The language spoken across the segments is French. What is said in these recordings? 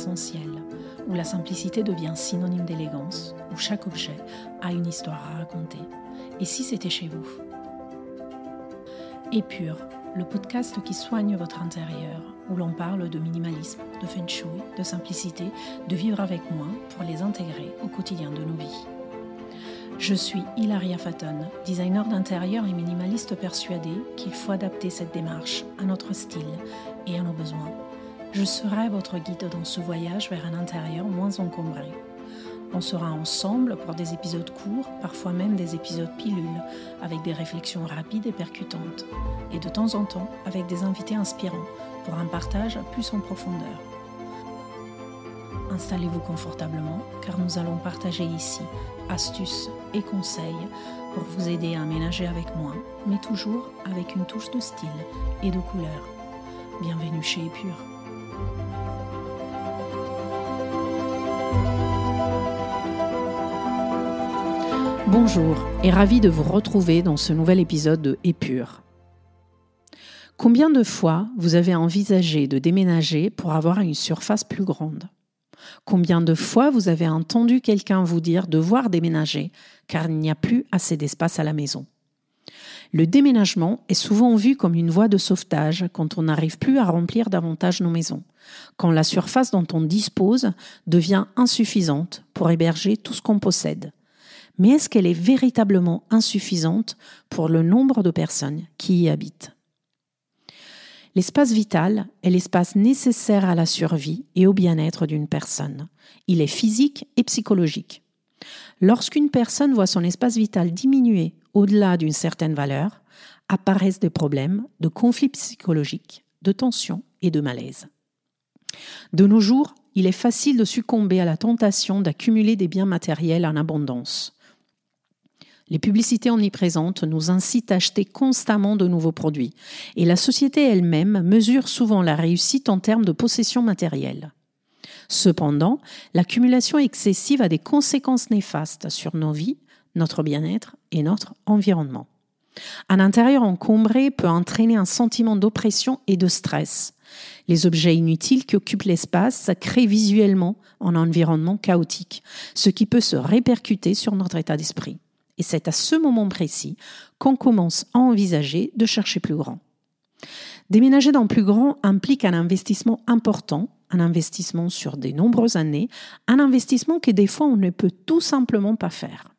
l'essentiel, où la simplicité devient synonyme d'élégance, où chaque objet a une histoire à raconter. Et si c'était chez vous? Épure, le podcast qui soigne votre intérieur, où l'on parle de minimalisme, de feng shui, de simplicité, de vivre avec moins pour les intégrer au quotidien de nos vies. Je suis Hilaria Faton, designer d'intérieur et minimaliste persuadée qu'il faut adapter cette démarche à notre style et à nos besoins. Je serai votre guide dans ce voyage vers un intérieur moins encombré. On sera ensemble pour des épisodes courts, parfois même des épisodes pilules, avec des réflexions rapides et percutantes, et de temps en temps avec des invités inspirants pour un partage plus en profondeur. Installez-vous confortablement car nous allons partager ici astuces et conseils pour vous aider à aménager avec moi, mais toujours avec une touche de style et de couleur. Bienvenue chez Épure. Bonjour et ravi de vous retrouver dans ce nouvel épisode de Épure. Combien de fois vous avez envisagé de déménager pour avoir une surface plus grande? Combien de fois vous avez entendu quelqu'un vous dire devoir déménager car il n'y a plus assez d'espace à la maison? Le déménagement est souvent vu comme une voie de sauvetage quand on n'arrive plus à remplir davantage nos maisons, quand la surface dont on dispose devient insuffisante pour héberger tout ce qu'on possède mais est-ce qu'elle est véritablement insuffisante pour le nombre de personnes qui y habitent? L'espace vital est l'espace nécessaire à la survie et au bien-être d'une personne. Il est physique et psychologique. Lorsqu'une personne voit son espace vital diminuer au-delà d'une certaine valeur, apparaissent des problèmes de conflits psychologiques, de tensions et de malaise. De nos jours, il est facile de succomber à la tentation d'accumuler des biens matériels en abondance. Les publicités omniprésentes nous incitent à acheter constamment de nouveaux produits, et la société elle-même mesure souvent la réussite en termes de possession matérielle. Cependant, l'accumulation excessive a des conséquences néfastes sur nos vies, notre bien-être et notre environnement. Un intérieur encombré peut entraîner un sentiment d'oppression et de stress. Les objets inutiles qui occupent l'espace créent visuellement un environnement chaotique, ce qui peut se répercuter sur notre état d'esprit. Et c'est à ce moment précis qu'on commence à envisager de chercher plus grand. Déménager dans plus grand implique un investissement important, un investissement sur de nombreuses années, un investissement que des fois on ne peut tout simplement pas faire.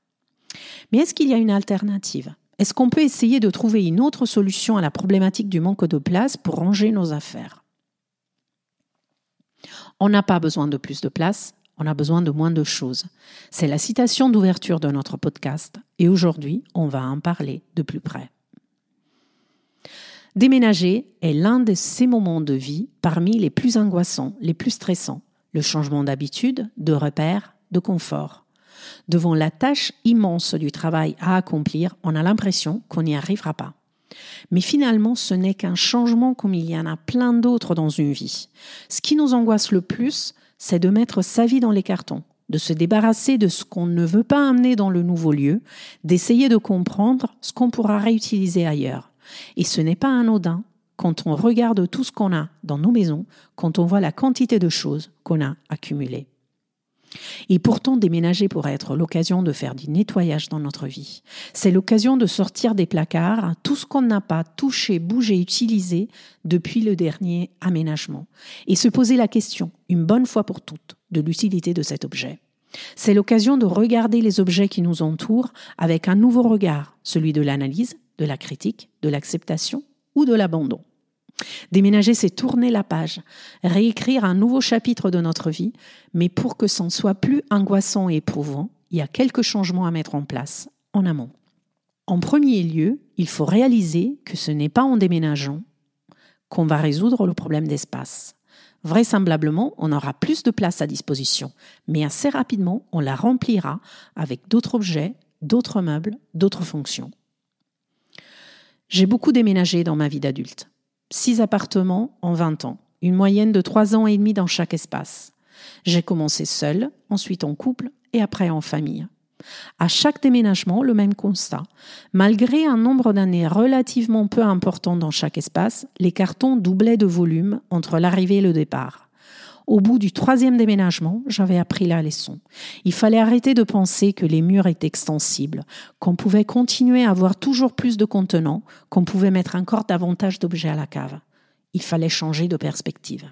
Mais est-ce qu'il y a une alternative? Est-ce qu'on peut essayer de trouver une autre solution à la problématique du manque de place pour ranger nos affaires? On n'a pas besoin de plus de place, on a besoin de moins de choses. C'est la citation d'ouverture de notre podcast et aujourd'hui, on va en parler de plus près. Déménager est l'un de ces moments de vie parmi les plus angoissants, les plus stressants. Le changement d'habitude, de repères, de confort. Devant la tâche immense du travail à accomplir, on a l'impression qu'on n'y arrivera pas. Mais finalement, ce n'est qu'un changement comme il y en a plein d'autres dans une vie. Ce qui nous angoisse le plus, c'est de mettre sa vie dans les cartons, de se débarrasser de ce qu'on ne veut pas amener dans le nouveau lieu, d'essayer de comprendre ce qu'on pourra réutiliser ailleurs. Et ce n'est pas anodin quand on regarde tout ce qu'on a dans nos maisons, quand on voit la quantité de choses qu'on a accumulées. Et pourtant, déménager pourrait être l'occasion de faire du nettoyage dans notre vie. C'est l'occasion de sortir des placards tout ce qu'on n'a pas touché, bougé, utilisé depuis le dernier aménagement. Et se poser la question, une bonne fois pour toutes, de l'utilité de cet objet. C'est l'occasion de regarder les objets qui nous entourent avec un nouveau regard, celui de l'analyse, de la critique, de l'acceptation ou de l'abandon. Déménager, c'est tourner la page, réécrire un nouveau chapitre de notre vie, mais pour que ce soit plus angoissant et éprouvant, il y a quelques changements à mettre en place en amont. En premier lieu, il faut réaliser que ce n'est pas en déménageant qu'on va résoudre le problème d'espace. Vraisemblablement, on aura plus de place à disposition, mais assez rapidement, on la remplira avec d'autres objets, d'autres meubles, d'autres fonctions. J'ai beaucoup déménagé dans ma vie d'adulte six appartements en 20 ans, une moyenne de trois ans et demi dans chaque espace. J'ai commencé seul, ensuite en couple et après en famille. À chaque déménagement, le même constat. Malgré un nombre d'années relativement peu important dans chaque espace, les cartons doublaient de volume entre l'arrivée et le départ. Au bout du troisième déménagement, j'avais appris la leçon. Il fallait arrêter de penser que les murs étaient extensibles, qu'on pouvait continuer à avoir toujours plus de contenants, qu'on pouvait mettre encore davantage d'objets à la cave. Il fallait changer de perspective.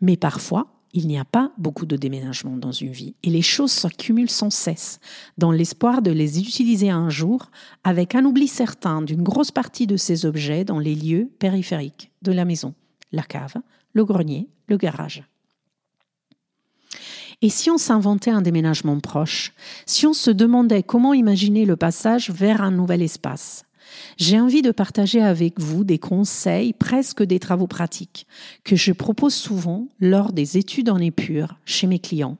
Mais parfois, il n'y a pas beaucoup de déménagements dans une vie et les choses s'accumulent sans cesse, dans l'espoir de les utiliser un jour, avec un oubli certain d'une grosse partie de ces objets dans les lieux périphériques de la maison, la cave, le grenier, le garage. Et si on s'inventait un déménagement proche, si on se demandait comment imaginer le passage vers un nouvel espace, j'ai envie de partager avec vous des conseils, presque des travaux pratiques, que je propose souvent lors des études en épure chez mes clients.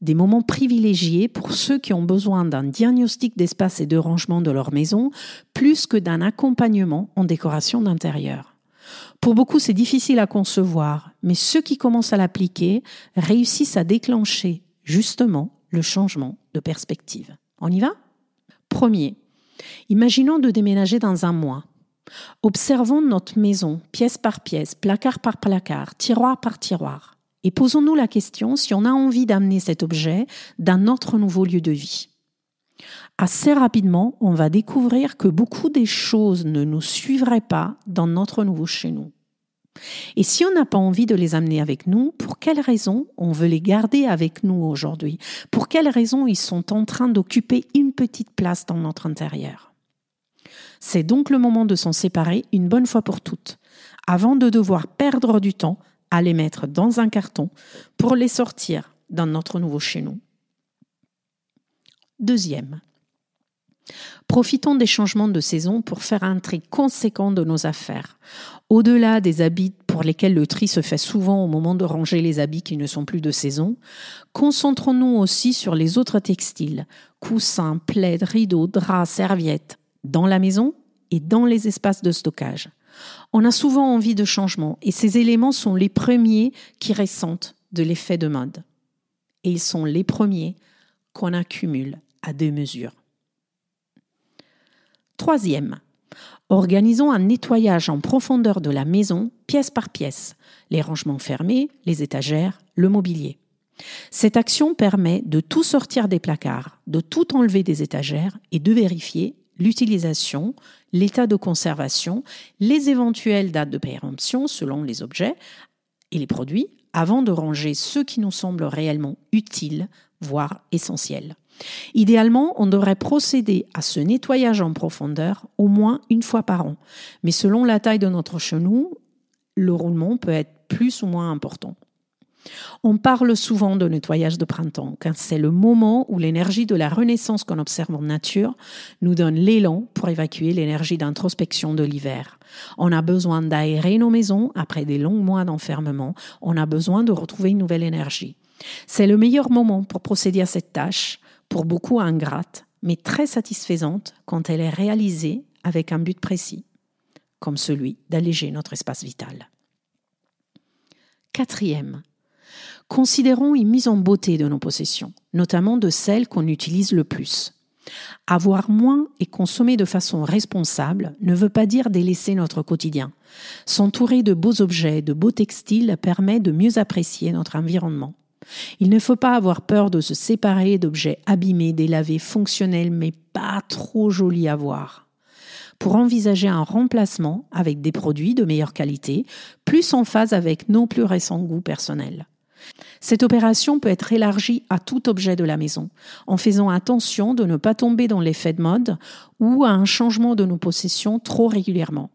Des moments privilégiés pour ceux qui ont besoin d'un diagnostic d'espace et de rangement de leur maison, plus que d'un accompagnement en décoration d'intérieur. Pour beaucoup, c'est difficile à concevoir, mais ceux qui commencent à l'appliquer réussissent à déclencher justement le changement de perspective. On y va? Premier, imaginons de déménager dans un mois. Observons notre maison, pièce par pièce, placard par placard, tiroir par tiroir, et posons-nous la question si on a envie d'amener cet objet d'un autre nouveau lieu de vie assez rapidement, on va découvrir que beaucoup des choses ne nous suivraient pas dans notre nouveau chez nous. Et si on n'a pas envie de les amener avec nous, pour quelles raisons on veut les garder avec nous aujourd'hui? Pour quelles raisons ils sont en train d'occuper une petite place dans notre intérieur? C'est donc le moment de s'en séparer une bonne fois pour toutes, avant de devoir perdre du temps à les mettre dans un carton pour les sortir dans notre nouveau chez nous. Deuxième, Profitons des changements de saison pour faire un tri conséquent de nos affaires. Au-delà des habits pour lesquels le tri se fait souvent au moment de ranger les habits qui ne sont plus de saison, concentrons-nous aussi sur les autres textiles, coussins, plaids, rideaux, draps, serviettes, dans la maison et dans les espaces de stockage. On a souvent envie de changement et ces éléments sont les premiers qui ressentent de l'effet de mode. Et ils sont les premiers qu'on accumule à deux mesures. Troisième, organisons un nettoyage en profondeur de la maison, pièce par pièce, les rangements fermés, les étagères, le mobilier. Cette action permet de tout sortir des placards, de tout enlever des étagères et de vérifier l'utilisation, l'état de conservation, les éventuelles dates de péremption selon les objets et les produits, avant de ranger ceux qui nous semblent réellement utiles, voire essentiels. Idéalement, on devrait procéder à ce nettoyage en profondeur au moins une fois par an. Mais selon la taille de notre chenou, le roulement peut être plus ou moins important. On parle souvent de nettoyage de printemps, car c'est le moment où l'énergie de la renaissance qu'on observe en nature nous donne l'élan pour évacuer l'énergie d'introspection de l'hiver. On a besoin d'aérer nos maisons après des longs mois d'enfermement, on a besoin de retrouver une nouvelle énergie. C'est le meilleur moment pour procéder à cette tâche, pour beaucoup ingrate, mais très satisfaisante quand elle est réalisée avec un but précis, comme celui d'alléger notre espace vital. Quatrième, considérons une mise en beauté de nos possessions, notamment de celles qu'on utilise le plus. Avoir moins et consommer de façon responsable ne veut pas dire délaisser notre quotidien. S'entourer de beaux objets, de beaux textiles permet de mieux apprécier notre environnement. Il ne faut pas avoir peur de se séparer d'objets abîmés, délavés, fonctionnels, mais pas trop jolis à voir. Pour envisager un remplacement avec des produits de meilleure qualité, plus en phase avec nos plus récents goûts personnels. Cette opération peut être élargie à tout objet de la maison, en faisant attention de ne pas tomber dans l'effet de mode ou à un changement de nos possessions trop régulièrement.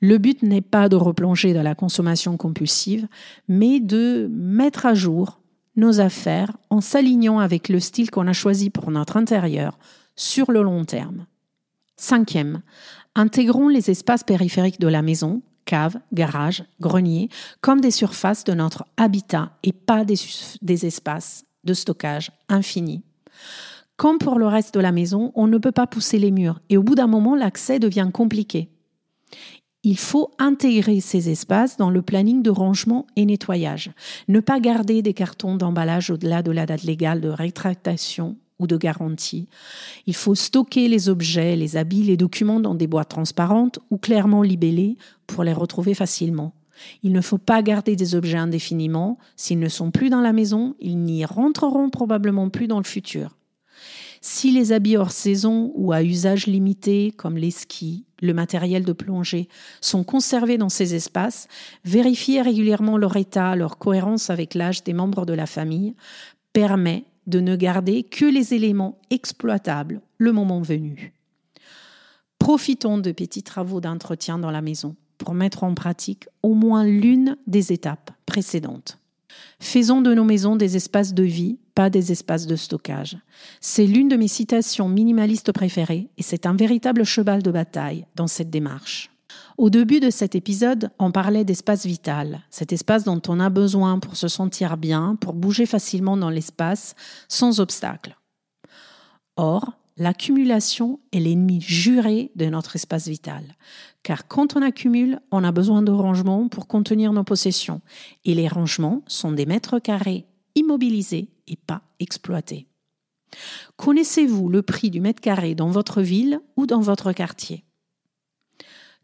Le but n'est pas de replonger dans la consommation compulsive, mais de mettre à jour nos affaires en s'alignant avec le style qu'on a choisi pour notre intérieur sur le long terme. Cinquième, intégrons les espaces périphériques de la maison, cave, garage, grenier, comme des surfaces de notre habitat et pas des, des espaces de stockage infinis. Comme pour le reste de la maison, on ne peut pas pousser les murs et au bout d'un moment, l'accès devient compliqué il faut intégrer ces espaces dans le planning de rangement et nettoyage. Ne pas garder des cartons d'emballage au-delà de la date légale de rétractation ou de garantie. Il faut stocker les objets, les habits, les documents dans des boîtes transparentes ou clairement libellées pour les retrouver facilement. Il ne faut pas garder des objets indéfiniment. S'ils ne sont plus dans la maison, ils n'y rentreront probablement plus dans le futur. Si les habits hors saison ou à usage limité, comme les skis, le matériel de plongée, sont conservés dans ces espaces, vérifier régulièrement leur état, leur cohérence avec l'âge des membres de la famille, permet de ne garder que les éléments exploitables le moment venu. Profitons de petits travaux d'entretien dans la maison pour mettre en pratique au moins l'une des étapes précédentes. Faisons de nos maisons des espaces de vie, pas des espaces de stockage. C'est l'une de mes citations minimalistes préférées et c'est un véritable cheval de bataille dans cette démarche. Au début de cet épisode, on parlait d'espace vital, cet espace dont on a besoin pour se sentir bien, pour bouger facilement dans l'espace, sans obstacle. Or, l'accumulation est l'ennemi juré de notre espace vital. Car quand on accumule, on a besoin de rangements pour contenir nos possessions. Et les rangements sont des mètres carrés immobilisés et pas exploités. Connaissez-vous le prix du mètre carré dans votre ville ou dans votre quartier?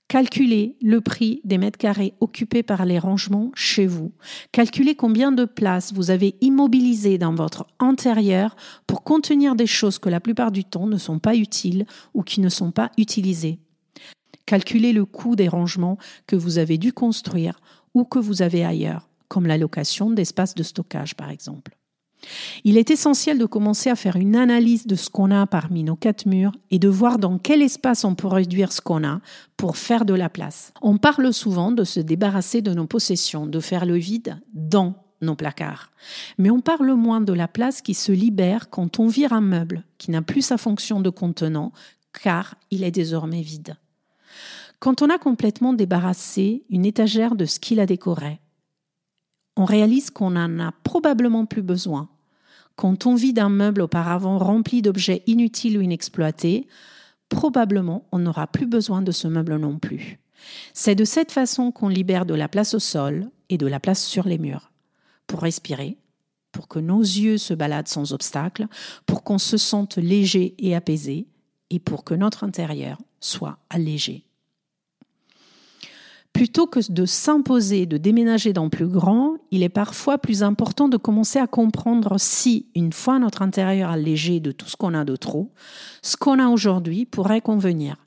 Calculez le prix des mètres carrés occupés par les rangements chez vous. Calculez combien de places vous avez immobilisées dans votre intérieur pour contenir des choses que la plupart du temps ne sont pas utiles ou qui ne sont pas utilisées. Calculez le coût des rangements que vous avez dû construire ou que vous avez ailleurs, comme la location d'espaces de stockage par exemple. Il est essentiel de commencer à faire une analyse de ce qu'on a parmi nos quatre murs et de voir dans quel espace on peut réduire ce qu'on a pour faire de la place. On parle souvent de se débarrasser de nos possessions, de faire le vide dans nos placards. Mais on parle moins de la place qui se libère quand on vire un meuble qui n'a plus sa fonction de contenant car il est désormais vide. Quand on a complètement débarrassé une étagère de ce qu'il a décoré, on réalise qu'on n'en a probablement plus besoin quand on vide un meuble auparavant rempli d'objets inutiles ou inexploités, probablement on n'aura plus besoin de ce meuble non plus. C'est de cette façon qu'on libère de la place au sol et de la place sur les murs, pour respirer, pour que nos yeux se baladent sans obstacle, pour qu'on se sente léger et apaisé, et pour que notre intérieur soit allégé. Plutôt que de s'imposer de déménager dans plus grand, il est parfois plus important de commencer à comprendre si, une fois notre intérieur allégé de tout ce qu'on a de trop, ce qu'on a aujourd'hui pourrait convenir.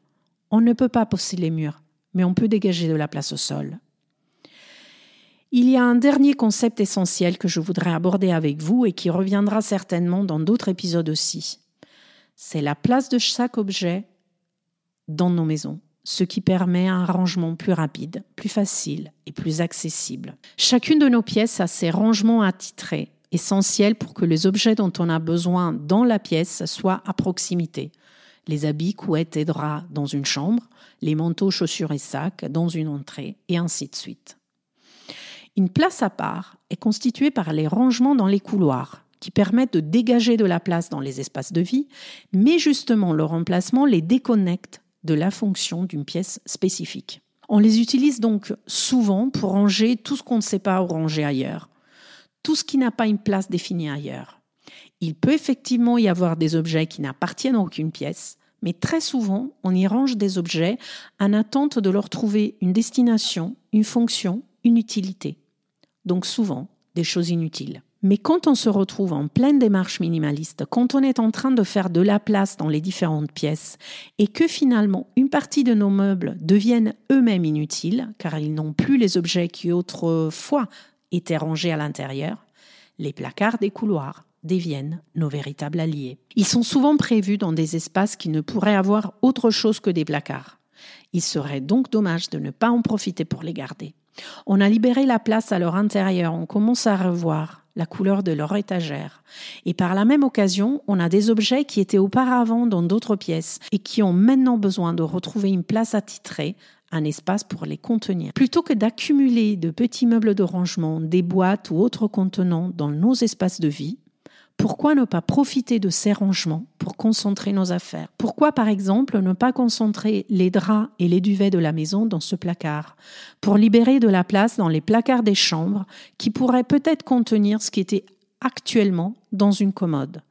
On ne peut pas pousser les murs, mais on peut dégager de la place au sol. Il y a un dernier concept essentiel que je voudrais aborder avec vous et qui reviendra certainement dans d'autres épisodes aussi. C'est la place de chaque objet dans nos maisons ce qui permet un rangement plus rapide, plus facile et plus accessible. Chacune de nos pièces a ses rangements attitrés, essentiels pour que les objets dont on a besoin dans la pièce soient à proximité. Les habits, couettes et draps dans une chambre, les manteaux, chaussures et sacs dans une entrée, et ainsi de suite. Une place à part est constituée par les rangements dans les couloirs, qui permettent de dégager de la place dans les espaces de vie, mais justement leur emplacement les déconnecte de la fonction d'une pièce spécifique. On les utilise donc souvent pour ranger tout ce qu'on ne sait pas ranger ailleurs, tout ce qui n'a pas une place définie ailleurs. Il peut effectivement y avoir des objets qui n'appartiennent à aucune pièce, mais très souvent, on y range des objets en attente de leur trouver une destination, une fonction, une utilité. Donc souvent, des choses inutiles. Mais quand on se retrouve en pleine démarche minimaliste, quand on est en train de faire de la place dans les différentes pièces et que finalement une partie de nos meubles deviennent eux-mêmes inutiles, car ils n'ont plus les objets qui autrefois étaient rangés à l'intérieur, les placards des couloirs deviennent nos véritables alliés. Ils sont souvent prévus dans des espaces qui ne pourraient avoir autre chose que des placards. Il serait donc dommage de ne pas en profiter pour les garder. On a libéré la place à leur intérieur, on commence à revoir la couleur de leur étagère. Et par la même occasion, on a des objets qui étaient auparavant dans d'autres pièces et qui ont maintenant besoin de retrouver une place attitrée, un espace pour les contenir. Plutôt que d'accumuler de petits meubles de rangement, des boîtes ou autres contenants dans nos espaces de vie, pourquoi ne pas profiter de ces rangements pour concentrer nos affaires? Pourquoi, par exemple, ne pas concentrer les draps et les duvets de la maison dans ce placard? Pour libérer de la place dans les placards des chambres qui pourraient peut-être contenir ce qui était actuellement dans une commode.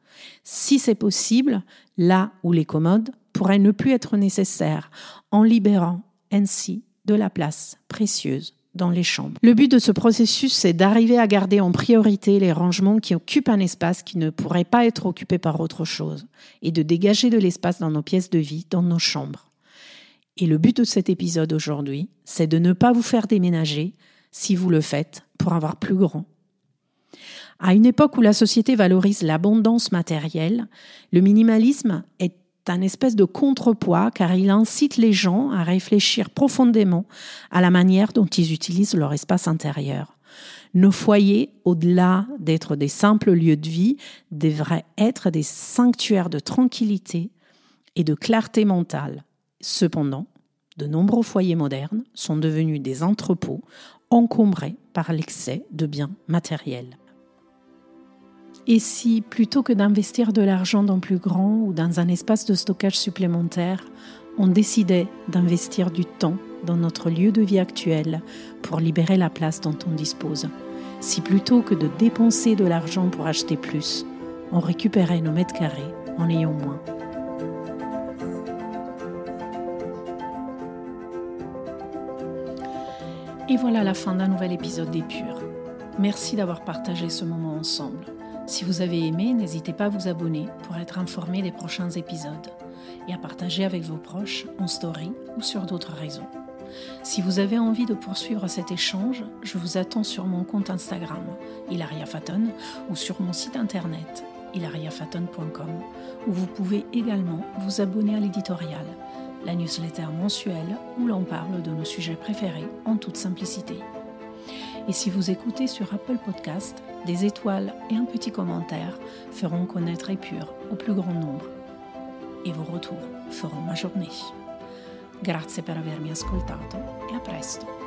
Si c'est possible, là où les commodes pourraient ne plus être nécessaires, en libérant ainsi de la place précieuse dans les chambres. Le but de ce processus, c'est d'arriver à garder en priorité les rangements qui occupent un espace qui ne pourrait pas être occupé par autre chose et de dégager de l'espace dans nos pièces de vie, dans nos chambres. Et le but de cet épisode aujourd'hui, c'est de ne pas vous faire déménager si vous le faites pour avoir plus grand. À une époque où la société valorise l'abondance matérielle, le minimalisme est un espèce de contrepoids car il incite les gens à réfléchir profondément à la manière dont ils utilisent leur espace intérieur. Nos foyers, au-delà d'être des simples lieux de vie, devraient être des sanctuaires de tranquillité et de clarté mentale. Cependant, de nombreux foyers modernes sont devenus des entrepôts encombrés par l'excès de biens matériels. Et si, plutôt que d'investir de l'argent dans plus grand ou dans un espace de stockage supplémentaire, on décidait d'investir du temps dans notre lieu de vie actuel pour libérer la place dont on dispose Si plutôt que de dépenser de l'argent pour acheter plus, on récupérait nos mètres carrés en ayant moins. Et voilà la fin d'un nouvel épisode d'Épure. Merci d'avoir partagé ce moment ensemble. Si vous avez aimé, n'hésitez pas à vous abonner pour être informé des prochains épisodes et à partager avec vos proches en story ou sur d'autres réseaux. Si vous avez envie de poursuivre cet échange, je vous attends sur mon compte Instagram, Hilaria Faton, ou sur mon site internet, hilariafaton.com, où vous pouvez également vous abonner à l'éditorial, la newsletter mensuelle où l'on parle de nos sujets préférés en toute simplicité. Et si vous écoutez sur Apple Podcast, des étoiles et un petit commentaire feront connaître Épure au plus grand nombre. Et vos retours feront ma journée. Grazie per avermi ascoltato e a presto!